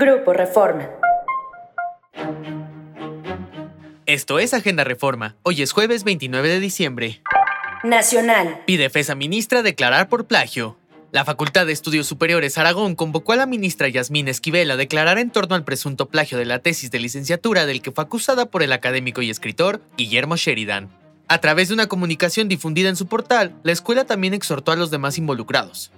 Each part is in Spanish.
Grupo Reforma. Esto es Agenda Reforma. Hoy es jueves 29 de diciembre. Nacional. Pide FESA ministra declarar por plagio. La Facultad de Estudios Superiores Aragón convocó a la ministra Yasmín Esquivel a declarar en torno al presunto plagio de la tesis de licenciatura del que fue acusada por el académico y escritor Guillermo Sheridan. A través de una comunicación difundida en su portal, la escuela también exhortó a los demás involucrados.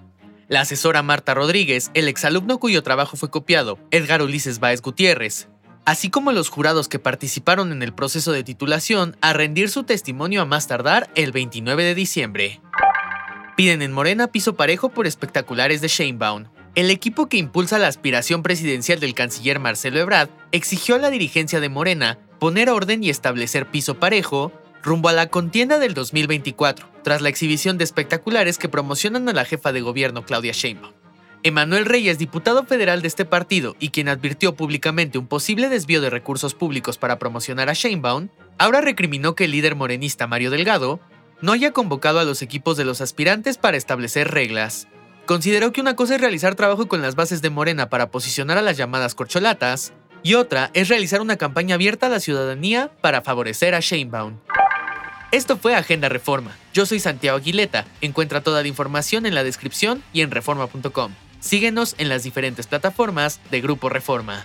La asesora Marta Rodríguez, el exalumno cuyo trabajo fue copiado, Edgar Ulises Báez Gutiérrez, así como los jurados que participaron en el proceso de titulación, a rendir su testimonio a más tardar el 29 de diciembre. Piden en Morena piso parejo por espectaculares de Sheinbaum. El equipo que impulsa la aspiración presidencial del canciller Marcelo Ebrard exigió a la dirigencia de Morena poner orden y establecer piso parejo rumbo a la contienda del 2024, tras la exhibición de espectaculares que promocionan a la jefa de gobierno Claudia Sheinbaum. Emanuel Reyes, diputado federal de este partido y quien advirtió públicamente un posible desvío de recursos públicos para promocionar a Sheinbaum, ahora recriminó que el líder morenista Mario Delgado no haya convocado a los equipos de los aspirantes para establecer reglas. Consideró que una cosa es realizar trabajo con las bases de Morena para posicionar a las llamadas corcholatas, y otra es realizar una campaña abierta a la ciudadanía para favorecer a Sheinbaum. Esto fue Agenda Reforma. Yo soy Santiago Aguileta. Encuentra toda la información en la descripción y en reforma.com. Síguenos en las diferentes plataformas de Grupo Reforma.